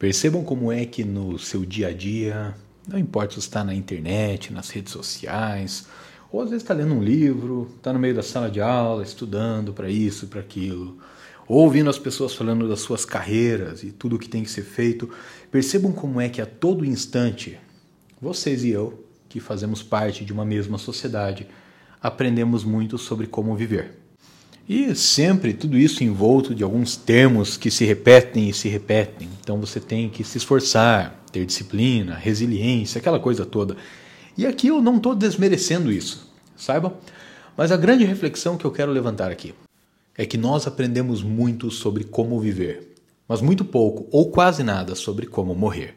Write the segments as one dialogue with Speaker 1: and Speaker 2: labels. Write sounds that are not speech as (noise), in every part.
Speaker 1: Percebam como é que no seu dia a dia, não importa se está na internet, nas redes sociais, ou às vezes está lendo um livro, está no meio da sala de aula, estudando para isso, para aquilo, ou ouvindo as pessoas falando das suas carreiras e tudo o que tem que ser feito, percebam como é que a todo instante, vocês e eu, que fazemos parte de uma mesma sociedade, aprendemos muito sobre como viver. E sempre tudo isso envolto de alguns termos que se repetem e se repetem. Então você tem que se esforçar, ter disciplina, resiliência, aquela coisa toda. E aqui eu não estou desmerecendo isso, saiba? Mas a grande reflexão que eu quero levantar aqui é que nós aprendemos muito sobre como viver, mas muito pouco ou quase nada sobre como morrer.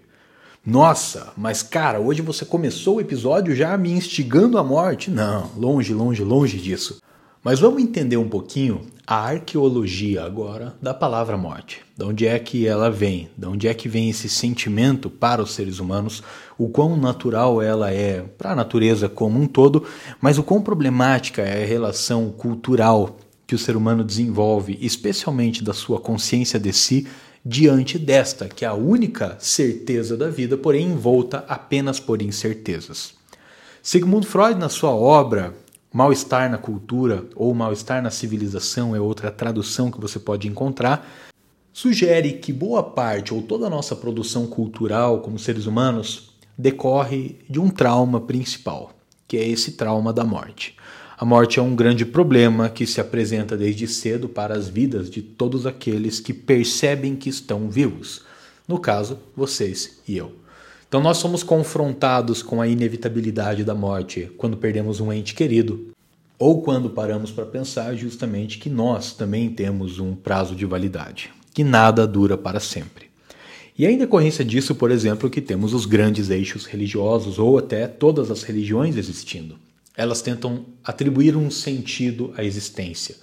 Speaker 1: Nossa, mas cara, hoje você começou o episódio já me instigando à morte? Não, longe, longe, longe disso. Mas vamos entender um pouquinho a arqueologia agora da palavra morte. De onde é que ela vem? De onde é que vem esse sentimento para os seres humanos? O quão natural ela é para a natureza como um todo, mas o quão problemática é a relação cultural que o ser humano desenvolve, especialmente da sua consciência de si, diante desta, que é a única certeza da vida, porém envolta apenas por incertezas. Sigmund Freud, na sua obra Mal-estar na cultura ou mal-estar na civilização é outra tradução que você pode encontrar. Sugere que boa parte ou toda a nossa produção cultural como seres humanos decorre de um trauma principal, que é esse trauma da morte. A morte é um grande problema que se apresenta desde cedo para as vidas de todos aqueles que percebem que estão vivos. No caso, vocês e eu. Então nós somos confrontados com a inevitabilidade da morte quando perdemos um ente querido, ou quando paramos para pensar justamente que nós também temos um prazo de validade, que nada dura para sempre. E é em decorrência disso, por exemplo, que temos os grandes eixos religiosos ou até todas as religiões existindo. Elas tentam atribuir um sentido à existência.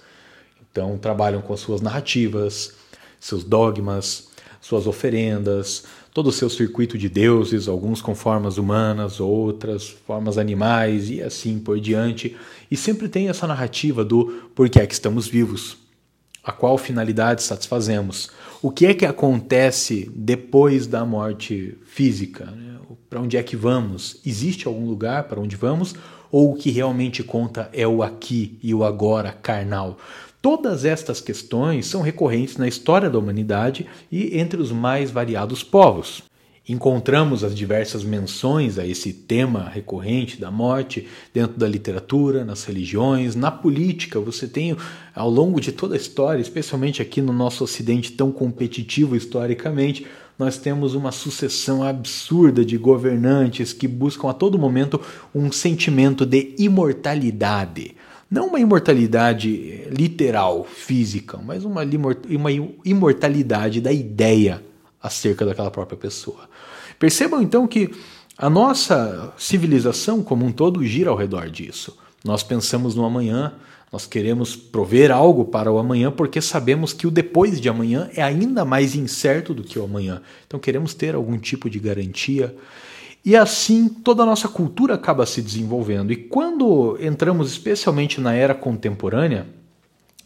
Speaker 1: Então, trabalham com as suas narrativas, seus dogmas, suas oferendas, todo o seu circuito de deuses, alguns com formas humanas, outras formas animais e assim por diante. E sempre tem essa narrativa do porquê é que estamos vivos, a qual finalidade satisfazemos, o que é que acontece depois da morte física, né? para onde é que vamos, existe algum lugar para onde vamos, ou o que realmente conta é o aqui e o agora carnal. Todas estas questões são recorrentes na história da humanidade e entre os mais variados povos. Encontramos as diversas menções a esse tema recorrente da morte dentro da literatura, nas religiões, na política. Você tem, ao longo de toda a história, especialmente aqui no nosso Ocidente tão competitivo historicamente, nós temos uma sucessão absurda de governantes que buscam a todo momento um sentimento de imortalidade. Não uma imortalidade literal, física, mas uma, uma imortalidade da ideia acerca daquela própria pessoa. Percebam então que a nossa civilização como um todo gira ao redor disso. Nós pensamos no amanhã, nós queremos prover algo para o amanhã porque sabemos que o depois de amanhã é ainda mais incerto do que o amanhã. Então queremos ter algum tipo de garantia. E assim toda a nossa cultura acaba se desenvolvendo. E quando entramos especialmente na era contemporânea,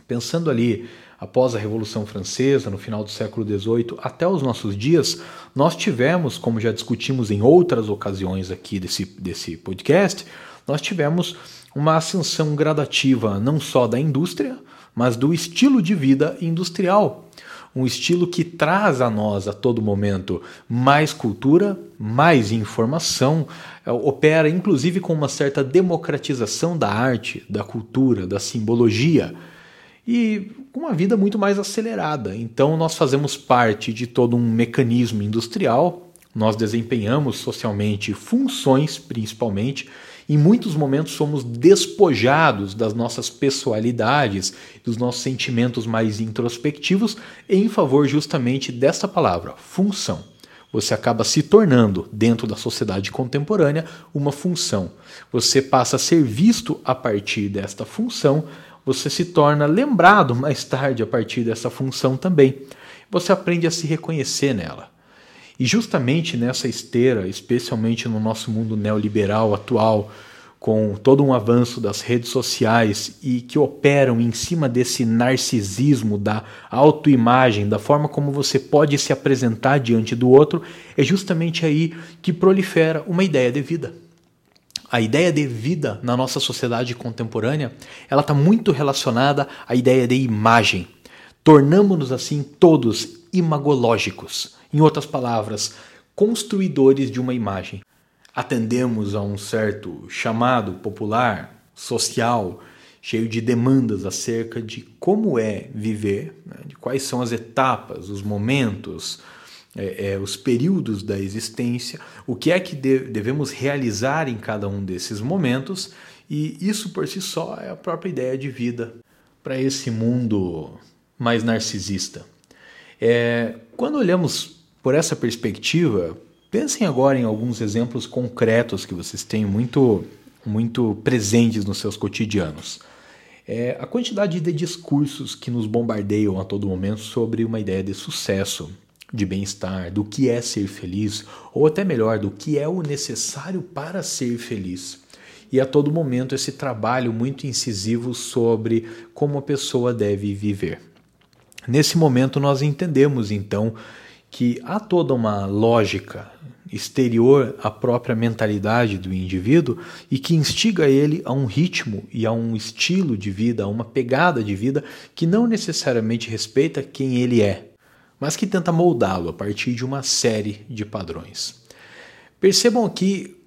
Speaker 1: pensando ali após a Revolução Francesa, no final do século XVIII, até os nossos dias, nós tivemos, como já discutimos em outras ocasiões aqui desse, desse podcast, nós tivemos uma ascensão gradativa não só da indústria, mas do estilo de vida industrial um estilo que traz a nós a todo momento mais cultura, mais informação, é, opera inclusive com uma certa democratização da arte, da cultura, da simbologia e com uma vida muito mais acelerada. Então nós fazemos parte de todo um mecanismo industrial, nós desempenhamos socialmente funções principalmente em muitos momentos somos despojados das nossas pessoalidades, dos nossos sentimentos mais introspectivos, em favor justamente dessa palavra, função. Você acaba se tornando, dentro da sociedade contemporânea, uma função. Você passa a ser visto a partir desta função, você se torna lembrado mais tarde a partir dessa função também. Você aprende a se reconhecer nela. E justamente nessa esteira, especialmente no nosso mundo neoliberal atual, com todo um avanço das redes sociais e que operam em cima desse narcisismo, da autoimagem, da forma como você pode se apresentar diante do outro, é justamente aí que prolifera uma ideia de vida. A ideia de vida na nossa sociedade contemporânea, ela está muito relacionada à ideia de imagem. Tornamos-nos assim todos imagológicos. Em outras palavras, construidores de uma imagem atendemos a um certo chamado popular, social, cheio de demandas acerca de como é viver, né, de quais são as etapas, os momentos, é, é, os períodos da existência, o que é que de, devemos realizar em cada um desses momentos, e isso por si só é a própria ideia de vida para esse mundo mais narcisista. É, quando olhamos por essa perspectiva, Pensem agora em alguns exemplos concretos que vocês têm muito, muito presentes nos seus cotidianos. É a quantidade de discursos que nos bombardeiam a todo momento sobre uma ideia de sucesso, de bem-estar, do que é ser feliz, ou até melhor, do que é o necessário para ser feliz. E a todo momento esse trabalho muito incisivo sobre como a pessoa deve viver. Nesse momento nós entendemos então que há toda uma lógica exterior à própria mentalidade do indivíduo e que instiga ele a um ritmo e a um estilo de vida, a uma pegada de vida que não necessariamente respeita quem ele é, mas que tenta moldá-lo a partir de uma série de padrões. Percebam aqui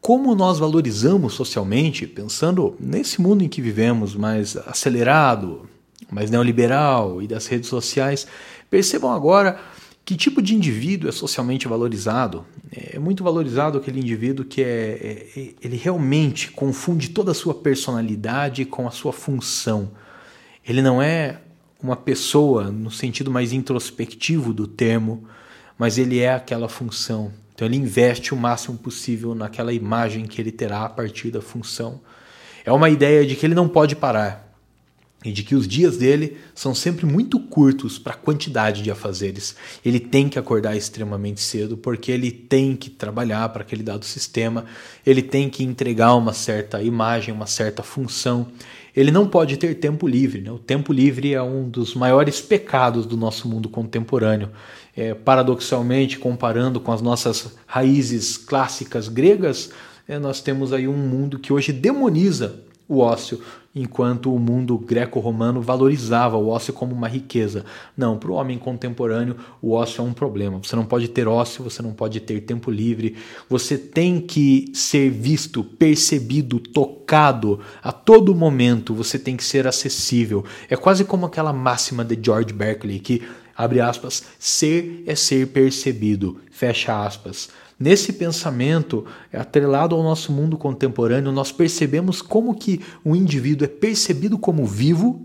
Speaker 1: como nós valorizamos socialmente, pensando nesse mundo em que vivemos mais acelerado, mais neoliberal e das redes sociais, percebam agora que tipo de indivíduo é socialmente valorizado? É muito valorizado aquele indivíduo que é, é, é, ele realmente confunde toda a sua personalidade com a sua função. Ele não é uma pessoa no sentido mais introspectivo do termo, mas ele é aquela função. Então ele investe o máximo possível naquela imagem que ele terá a partir da função. É uma ideia de que ele não pode parar e de que os dias dele são sempre muito curtos para a quantidade de afazeres. Ele tem que acordar extremamente cedo porque ele tem que trabalhar para aquele dado sistema, ele tem que entregar uma certa imagem, uma certa função. Ele não pode ter tempo livre. Né? O tempo livre é um dos maiores pecados do nosso mundo contemporâneo. É, paradoxalmente, comparando com as nossas raízes clássicas gregas, é, nós temos aí um mundo que hoje demoniza o ócio, enquanto o mundo greco-romano valorizava o ócio como uma riqueza. Não, para o homem contemporâneo, o ócio é um problema. Você não pode ter ócio, você não pode ter tempo livre. Você tem que ser visto, percebido, tocado a todo momento. Você tem que ser acessível. É quase como aquela máxima de George Berkeley que abre aspas, ser é ser percebido, fecha aspas. Nesse pensamento, atrelado ao nosso mundo contemporâneo, nós percebemos como que o indivíduo é percebido como vivo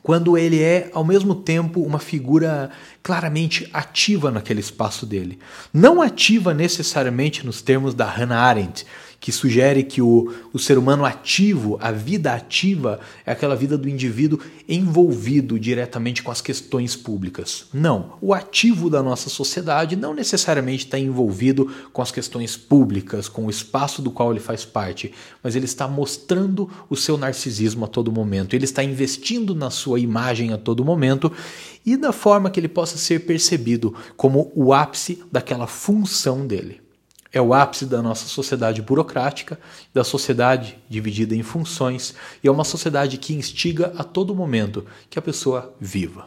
Speaker 1: quando ele é, ao mesmo tempo, uma figura claramente ativa naquele espaço dele. Não ativa necessariamente nos termos da Hannah Arendt, que sugere que o, o ser humano ativo, a vida ativa, é aquela vida do indivíduo envolvido diretamente com as questões públicas. Não, o ativo da nossa sociedade não necessariamente está envolvido com as questões públicas, com o espaço do qual ele faz parte, mas ele está mostrando o seu narcisismo a todo momento, ele está investindo na sua imagem a todo momento e da forma que ele possa ser percebido como o ápice daquela função dele é o ápice da nossa sociedade burocrática, da sociedade dividida em funções, e é uma sociedade que instiga a todo momento que a pessoa viva.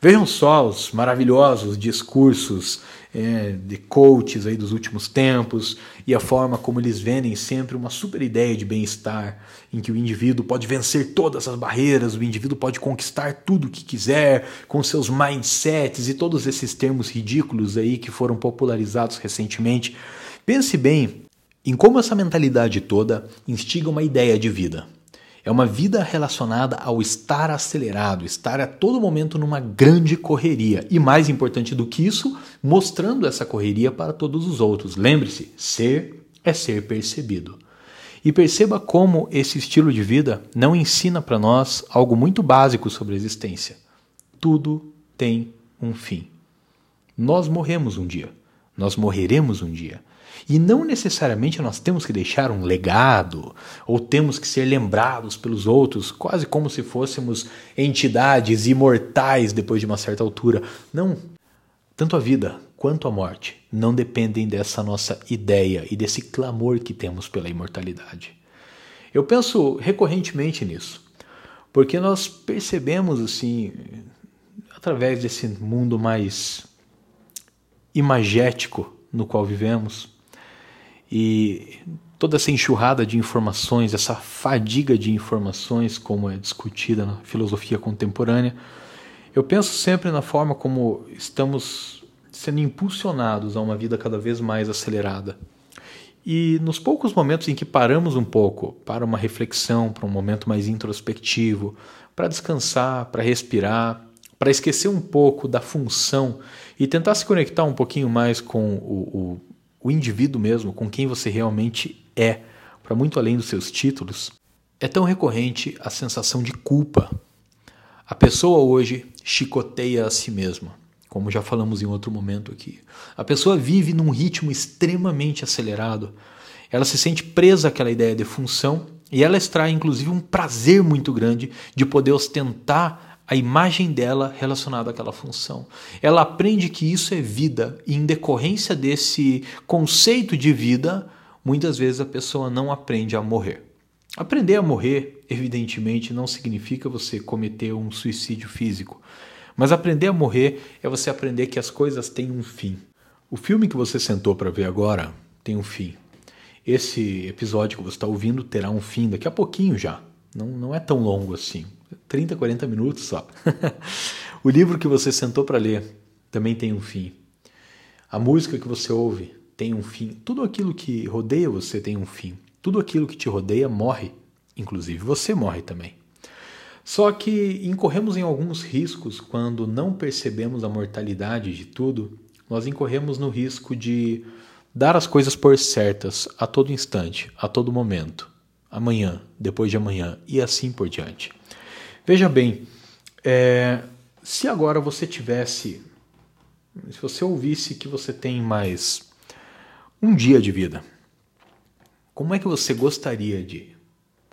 Speaker 1: Vejam só os maravilhosos discursos é, de coaches aí dos últimos tempos e a forma como eles vendem sempre uma super ideia de bem-estar, em que o indivíduo pode vencer todas as barreiras, o indivíduo pode conquistar tudo o que quiser, com seus mindsets e todos esses termos ridículos aí que foram popularizados recentemente Pense bem em como essa mentalidade toda instiga uma ideia de vida. É uma vida relacionada ao estar acelerado, estar a todo momento numa grande correria. E mais importante do que isso, mostrando essa correria para todos os outros. Lembre-se: ser é ser percebido. E perceba como esse estilo de vida não ensina para nós algo muito básico sobre a existência. Tudo tem um fim. Nós morremos um dia. Nós morreremos um dia. E não necessariamente nós temos que deixar um legado ou temos que ser lembrados pelos outros, quase como se fôssemos entidades imortais depois de uma certa altura. Não. Tanto a vida quanto a morte não dependem dessa nossa ideia e desse clamor que temos pela imortalidade. Eu penso recorrentemente nisso, porque nós percebemos assim, através desse mundo mais imagético no qual vivemos, e toda essa enxurrada de informações, essa fadiga de informações, como é discutida na filosofia contemporânea, eu penso sempre na forma como estamos sendo impulsionados a uma vida cada vez mais acelerada. E nos poucos momentos em que paramos um pouco para uma reflexão, para um momento mais introspectivo, para descansar, para respirar, para esquecer um pouco da função e tentar se conectar um pouquinho mais com o, o indivíduo mesmo, com quem você realmente é, para muito além dos seus títulos, é tão recorrente a sensação de culpa. A pessoa hoje chicoteia a si mesma, como já falamos em outro momento aqui. A pessoa vive num ritmo extremamente acelerado. Ela se sente presa àquela ideia de função e ela extrai inclusive um prazer muito grande de poder ostentar a imagem dela relacionada àquela função. Ela aprende que isso é vida e, em decorrência desse conceito de vida, muitas vezes a pessoa não aprende a morrer. Aprender a morrer, evidentemente, não significa você cometer um suicídio físico, mas aprender a morrer é você aprender que as coisas têm um fim. O filme que você sentou para ver agora tem um fim. Esse episódio que você está ouvindo terá um fim daqui a pouquinho já. Não, não é tão longo assim. 30, 40 minutos só. o livro que você sentou para ler também tem um fim. A música que você ouve tem um fim. Tudo aquilo que rodeia você tem um fim. Tudo aquilo que te rodeia morre. Inclusive você morre também. Só que incorremos em alguns riscos quando não percebemos a mortalidade de tudo. Nós incorremos no risco de dar as coisas por certas a todo instante, a todo momento, amanhã, depois de amanhã e assim por diante. Veja bem, é, se agora você tivesse, se você ouvisse que você tem mais um dia de vida, como é que você gostaria de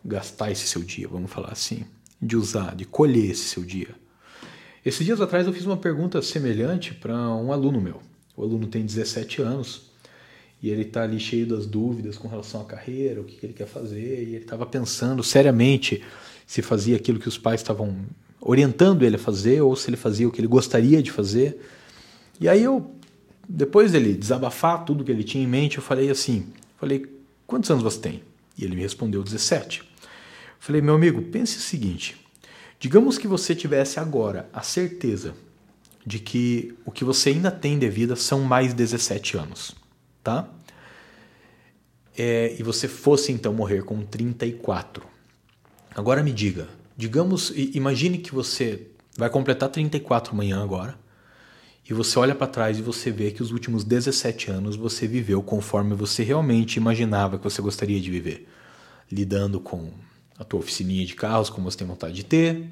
Speaker 1: gastar esse seu dia, vamos falar assim, de usar, de colher esse seu dia? Esses dias atrás eu fiz uma pergunta semelhante para um aluno meu. O aluno tem 17 anos e ele está ali cheio das dúvidas com relação à carreira, o que, que ele quer fazer, e ele estava pensando seriamente se fazia aquilo que os pais estavam orientando ele a fazer ou se ele fazia o que ele gostaria de fazer. E aí eu, depois dele desabafar tudo que ele tinha em mente, eu falei assim, falei, quantos anos você tem? E ele me respondeu 17. Falei, meu amigo, pense o seguinte, digamos que você tivesse agora a certeza de que o que você ainda tem de vida são mais 17 anos, tá? É, e você fosse então morrer com 34. Agora me diga, digamos, imagine que você vai completar 34 amanhã agora, e você olha para trás e você vê que os últimos 17 anos você viveu conforme você realmente imaginava que você gostaria de viver, lidando com a tua oficininha de carros como você tem vontade de ter,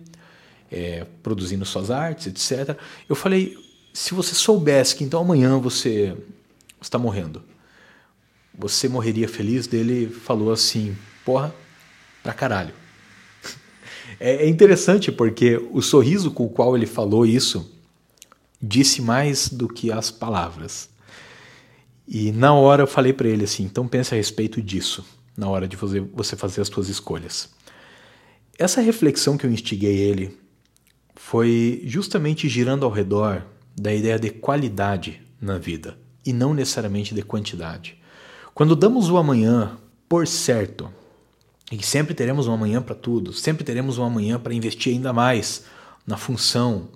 Speaker 1: é, produzindo suas artes, etc. Eu falei, se você soubesse que então amanhã você está morrendo, você morreria feliz? Dele falou assim, porra, pra caralho. (laughs) É, é interessante porque o sorriso com o qual ele falou isso disse mais do que as palavras. E na hora eu falei para ele assim: então pense a respeito disso, na hora de fazer, você fazer as suas escolhas. Essa reflexão que eu instiguei ele foi justamente girando ao redor da ideia de qualidade na vida e não necessariamente de quantidade. Quando damos o amanhã por certo, e sempre teremos um amanhã para tudo, sempre teremos um amanhã para investir ainda mais na função,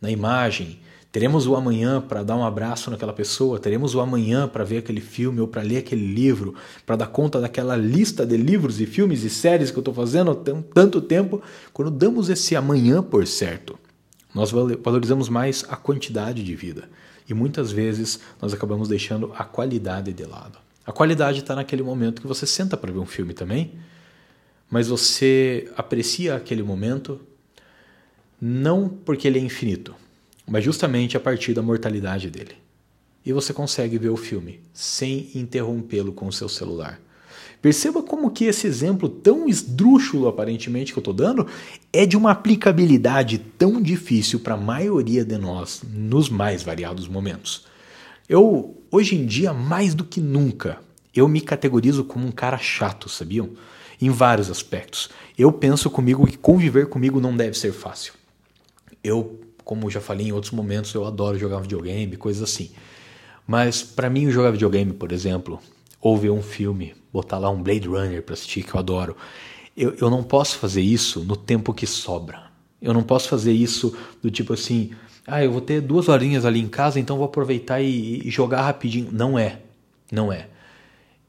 Speaker 1: na imagem. Teremos o amanhã para dar um abraço naquela pessoa, teremos o amanhã para ver aquele filme ou para ler aquele livro, para dar conta daquela lista de livros e filmes e séries que eu estou fazendo há tanto tempo. Quando damos esse amanhã por certo, nós valorizamos mais a quantidade de vida e muitas vezes nós acabamos deixando a qualidade de lado. A qualidade está naquele momento que você senta para ver um filme também mas você aprecia aquele momento não porque ele é infinito, mas justamente a partir da mortalidade dele. e você consegue ver o filme sem interrompê-lo com o seu celular. Perceba como que esse exemplo tão esdrúxulo aparentemente que eu estou dando é de uma aplicabilidade tão difícil para a maioria de nós nos mais variados momentos. Eu, hoje em dia, mais do que nunca, eu me categorizo como um cara chato, sabiam? Em vários aspectos. Eu penso comigo que conviver comigo não deve ser fácil. Eu, como já falei em outros momentos, eu adoro jogar videogame, coisas assim. Mas para mim jogar videogame, por exemplo, ou ver um filme, botar lá um Blade Runner para assistir que eu adoro, eu, eu não posso fazer isso no tempo que sobra. Eu não posso fazer isso do tipo assim, ah, eu vou ter duas horinhas ali em casa, então vou aproveitar e, e jogar rapidinho. Não é, não é.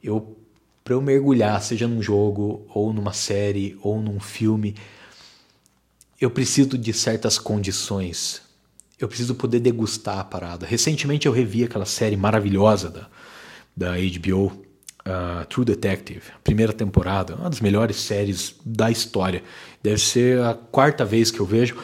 Speaker 1: Eu para eu mergulhar, seja num jogo ou numa série ou num filme, eu preciso de certas condições. Eu preciso poder degustar a parada. Recentemente eu revi aquela série maravilhosa da, da HBO, uh, True Detective, primeira temporada, uma das melhores séries da história. Deve ser a quarta vez que eu vejo.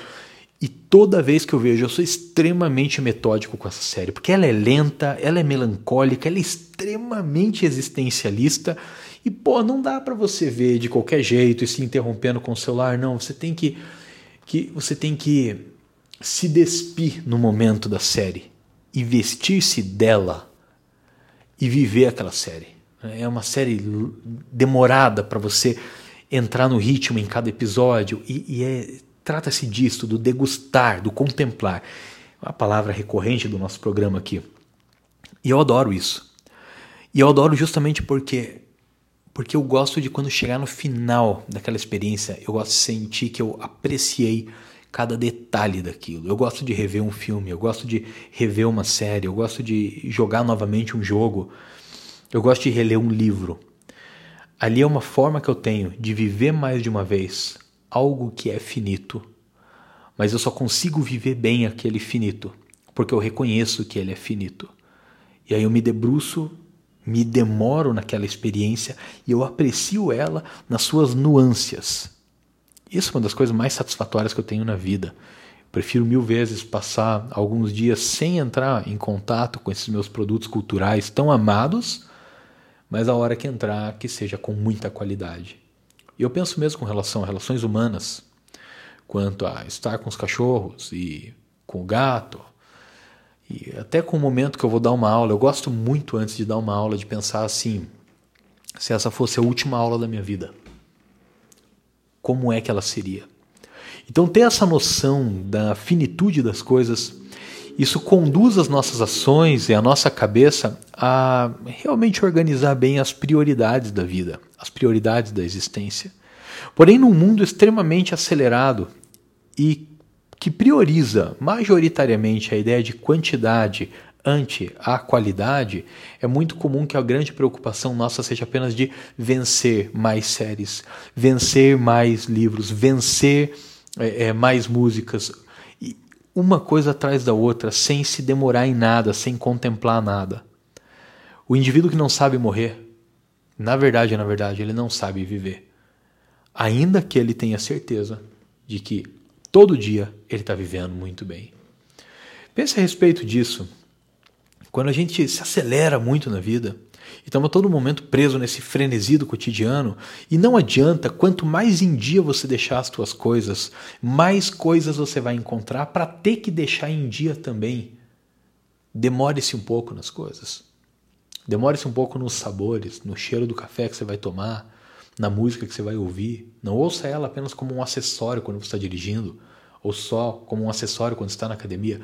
Speaker 1: E toda vez que eu vejo, eu sou extremamente metódico com essa série, porque ela é lenta, ela é melancólica, ela é extremamente existencialista. E pô, não dá para você ver de qualquer jeito e se interrompendo com o celular, não. Você tem que, que você tem que se despir no momento da série e vestir-se dela e viver aquela série. É uma série demorada para você entrar no ritmo em cada episódio e, e é Trata-se disto, do degustar, do contemplar. É uma palavra recorrente do nosso programa aqui. E eu adoro isso. E eu adoro justamente porque porque eu gosto de quando chegar no final daquela experiência, eu gosto de sentir que eu apreciei cada detalhe daquilo. Eu gosto de rever um filme, eu gosto de rever uma série, eu gosto de jogar novamente um jogo, eu gosto de reler um livro. Ali é uma forma que eu tenho de viver mais de uma vez algo que é finito, mas eu só consigo viver bem aquele finito, porque eu reconheço que ele é finito. E aí eu me debruço, me demoro naquela experiência e eu aprecio ela nas suas nuances. Isso é uma das coisas mais satisfatórias que eu tenho na vida. Prefiro mil vezes passar alguns dias sem entrar em contato com esses meus produtos culturais tão amados, mas a hora que entrar, que seja com muita qualidade. E eu penso mesmo com relação a relações humanas, quanto a estar com os cachorros e com o gato, e até com o momento que eu vou dar uma aula. Eu gosto muito antes de dar uma aula de pensar assim: se essa fosse a última aula da minha vida, como é que ela seria? Então, ter essa noção da finitude das coisas isso conduz as nossas ações e a nossa cabeça a realmente organizar bem as prioridades da vida, as prioridades da existência. Porém, num mundo extremamente acelerado e que prioriza majoritariamente a ideia de quantidade ante a qualidade, é muito comum que a grande preocupação nossa seja apenas de vencer mais séries, vencer mais livros, vencer é, é, mais músicas, uma coisa atrás da outra, sem se demorar em nada, sem contemplar nada. O indivíduo que não sabe morrer, na verdade, na verdade, ele não sabe viver. Ainda que ele tenha certeza de que todo dia ele está vivendo muito bem. Pense a respeito disso. Quando a gente se acelera muito na vida, e estamos a todo momento preso nesse frenesi do cotidiano. E não adianta, quanto mais em dia você deixar as tuas coisas, mais coisas você vai encontrar para ter que deixar em dia também. Demore-se um pouco nas coisas. Demore-se um pouco nos sabores, no cheiro do café que você vai tomar, na música que você vai ouvir. Não ouça ela apenas como um acessório quando você está dirigindo, ou só como um acessório quando está na academia.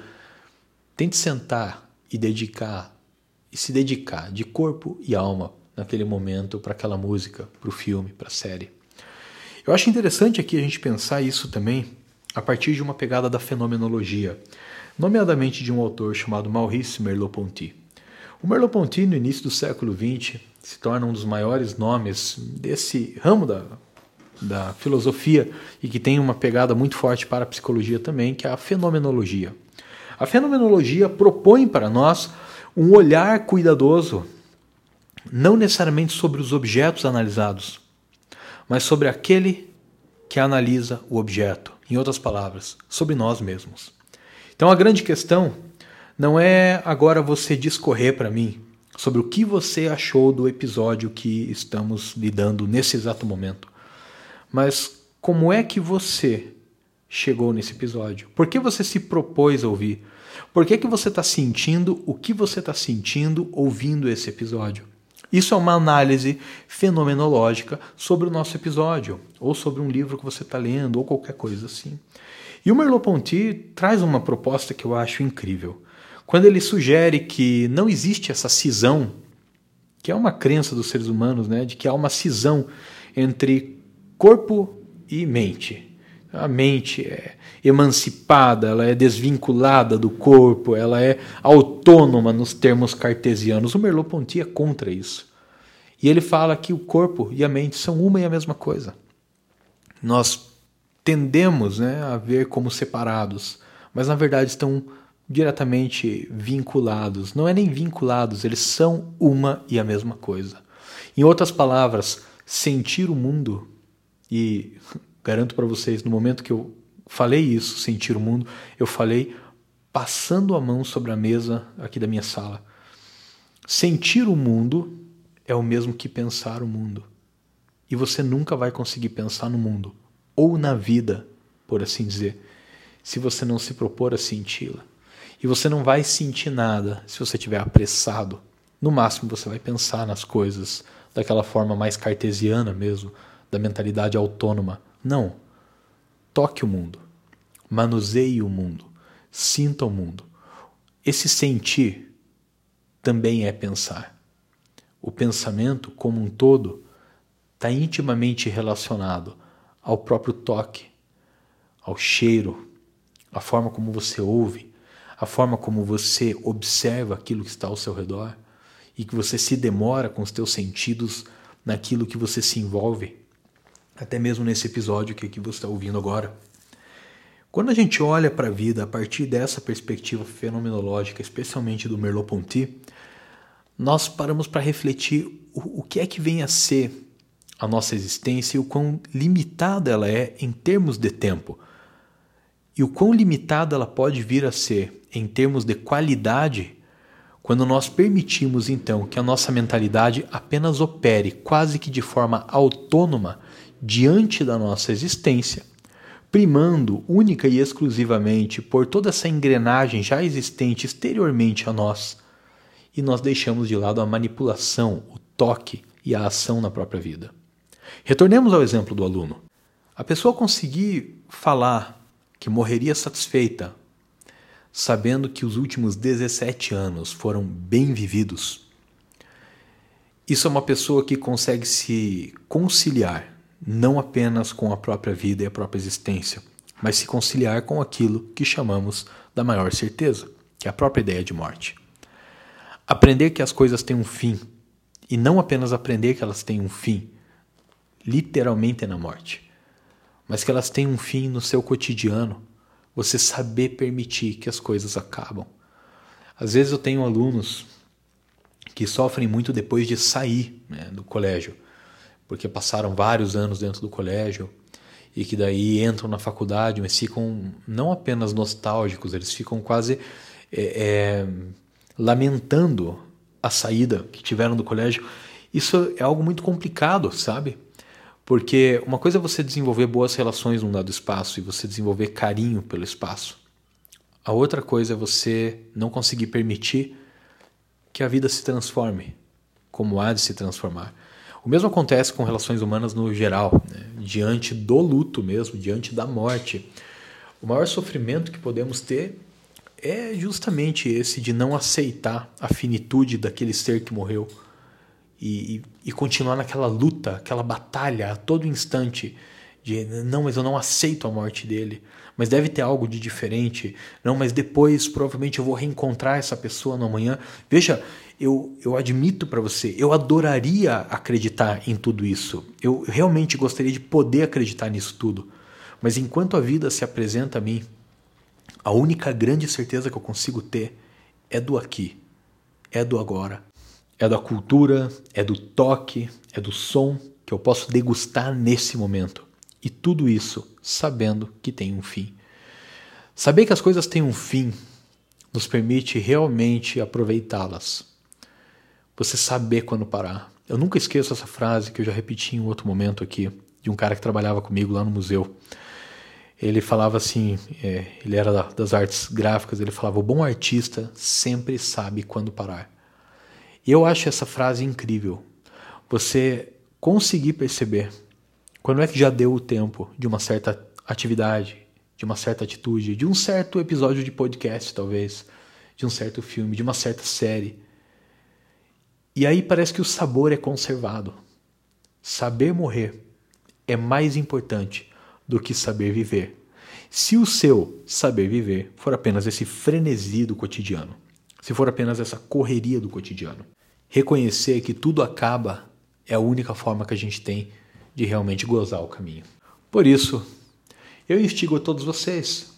Speaker 1: Tente sentar e dedicar e se dedicar de corpo e alma naquele momento para aquela música, para o filme, para a série. Eu acho interessante aqui a gente pensar isso também a partir de uma pegada da fenomenologia, nomeadamente de um autor chamado Maurice Merleau-Ponty. O Merleau-Ponty, no início do século XX, se torna um dos maiores nomes desse ramo da, da filosofia e que tem uma pegada muito forte para a psicologia também, que é a fenomenologia. A fenomenologia propõe para nós um olhar cuidadoso, não necessariamente sobre os objetos analisados, mas sobre aquele que analisa o objeto. Em outras palavras, sobre nós mesmos. Então a grande questão não é agora você discorrer para mim sobre o que você achou do episódio que estamos lidando nesse exato momento, mas como é que você chegou nesse episódio? Por que você se propôs a ouvir? Por que, que você está sentindo o que você está sentindo ouvindo esse episódio? Isso é uma análise fenomenológica sobre o nosso episódio, ou sobre um livro que você está lendo, ou qualquer coisa assim. E o Merleau-Ponty traz uma proposta que eu acho incrível. Quando ele sugere que não existe essa cisão, que é uma crença dos seres humanos, né, de que há uma cisão entre corpo e mente. A mente é emancipada, ela é desvinculada do corpo, ela é autônoma nos termos cartesianos. O Merleau-Ponty é contra isso. E ele fala que o corpo e a mente são uma e a mesma coisa. Nós tendemos né, a ver como separados, mas na verdade estão diretamente vinculados. Não é nem vinculados, eles são uma e a mesma coisa. Em outras palavras, sentir o mundo e Garanto para vocês, no momento que eu falei isso, sentir o mundo, eu falei passando a mão sobre a mesa aqui da minha sala. Sentir o mundo é o mesmo que pensar o mundo. E você nunca vai conseguir pensar no mundo ou na vida, por assim dizer, se você não se propor a senti-la. E você não vai sentir nada se você estiver apressado. No máximo, você vai pensar nas coisas daquela forma mais cartesiana mesmo, da mentalidade autônoma. Não. Toque o mundo. Manuseie o mundo. Sinta o mundo. Esse sentir também é pensar. O pensamento, como um todo, está intimamente relacionado ao próprio toque, ao cheiro, à forma como você ouve, à forma como você observa aquilo que está ao seu redor e que você se demora com os teus sentidos naquilo que você se envolve até mesmo nesse episódio que, que você está ouvindo agora. Quando a gente olha para a vida a partir dessa perspectiva fenomenológica, especialmente do Merleau-Ponty, nós paramos para refletir o, o que é que vem a ser a nossa existência e o quão limitada ela é em termos de tempo. E o quão limitada ela pode vir a ser em termos de qualidade quando nós permitimos então que a nossa mentalidade apenas opere quase que de forma autônoma diante da nossa existência, primando única e exclusivamente por toda essa engrenagem já existente exteriormente a nós, e nós deixamos de lado a manipulação, o toque e a ação na própria vida. Retornemos ao exemplo do aluno. A pessoa conseguir falar que morreria satisfeita, sabendo que os últimos 17 anos foram bem vividos. Isso é uma pessoa que consegue se conciliar não apenas com a própria vida e a própria existência, mas se conciliar com aquilo que chamamos da maior certeza, que é a própria ideia de morte. Aprender que as coisas têm um fim, e não apenas aprender que elas têm um fim, literalmente na morte, mas que elas têm um fim no seu cotidiano, você saber permitir que as coisas acabam. Às vezes eu tenho alunos que sofrem muito depois de sair né, do colégio porque passaram vários anos dentro do colégio e que daí entram na faculdade, mas ficam não apenas nostálgicos, eles ficam quase é, é, lamentando a saída que tiveram do colégio. Isso é algo muito complicado, sabe? Porque uma coisa é você desenvolver boas relações num dado espaço e você desenvolver carinho pelo espaço. A outra coisa é você não conseguir permitir que a vida se transforme como há de se transformar. O mesmo acontece com relações humanas no geral, né? diante do luto mesmo, diante da morte. O maior sofrimento que podemos ter é justamente esse de não aceitar a finitude daquele ser que morreu e, e, e continuar naquela luta, aquela batalha a todo instante de não, mas eu não aceito a morte dele, mas deve ter algo de diferente. Não, mas depois provavelmente eu vou reencontrar essa pessoa no amanhã. Veja, eu, eu admito para você, eu adoraria acreditar em tudo isso. Eu realmente gostaria de poder acreditar nisso tudo. Mas enquanto a vida se apresenta a mim, a única grande certeza que eu consigo ter é do aqui, é do agora. É da cultura, é do toque, é do som que eu posso degustar nesse momento. E tudo isso sabendo que tem um fim. Saber que as coisas têm um fim nos permite realmente aproveitá-las. Você saber quando parar. Eu nunca esqueço essa frase que eu já repeti em outro momento aqui, de um cara que trabalhava comigo lá no museu. Ele falava assim, é, ele era das artes gráficas, ele falava: o bom artista sempre sabe quando parar. E eu acho essa frase incrível. Você conseguir perceber quando é que já deu o tempo de uma certa atividade, de uma certa atitude, de um certo episódio de podcast, talvez, de um certo filme, de uma certa série. E aí parece que o sabor é conservado. Saber morrer é mais importante do que saber viver. Se o seu saber viver for apenas esse frenesi do cotidiano, se for apenas essa correria do cotidiano, reconhecer que tudo acaba é a única forma que a gente tem de realmente gozar o caminho. Por isso, eu instigo a todos vocês: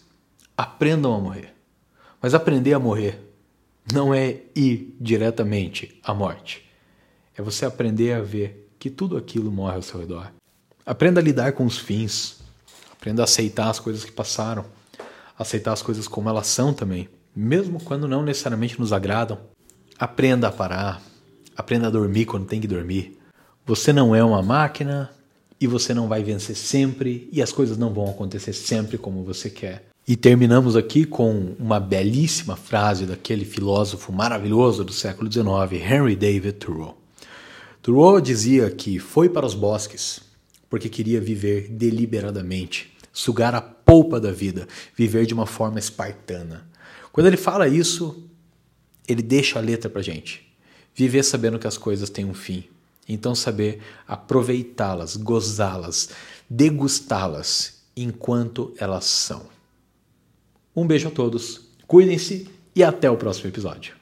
Speaker 1: aprendam a morrer. Mas aprender a morrer não é ir diretamente à morte. É você aprender a ver que tudo aquilo morre ao seu redor. Aprenda a lidar com os fins. Aprenda a aceitar as coisas que passaram. Aceitar as coisas como elas são também, mesmo quando não necessariamente nos agradam. Aprenda a parar. Aprenda a dormir quando tem que dormir. Você não é uma máquina e você não vai vencer sempre e as coisas não vão acontecer sempre como você quer. E terminamos aqui com uma belíssima frase daquele filósofo maravilhoso do século XIX, Henry David Thoreau. Thoreau dizia que foi para os bosques porque queria viver deliberadamente, sugar a polpa da vida, viver de uma forma espartana. Quando ele fala isso, ele deixa a letra para gente. Viver sabendo que as coisas têm um fim, então, saber aproveitá-las, gozá-las, degustá-las enquanto elas são. Um beijo a todos, cuidem-se e até o próximo episódio.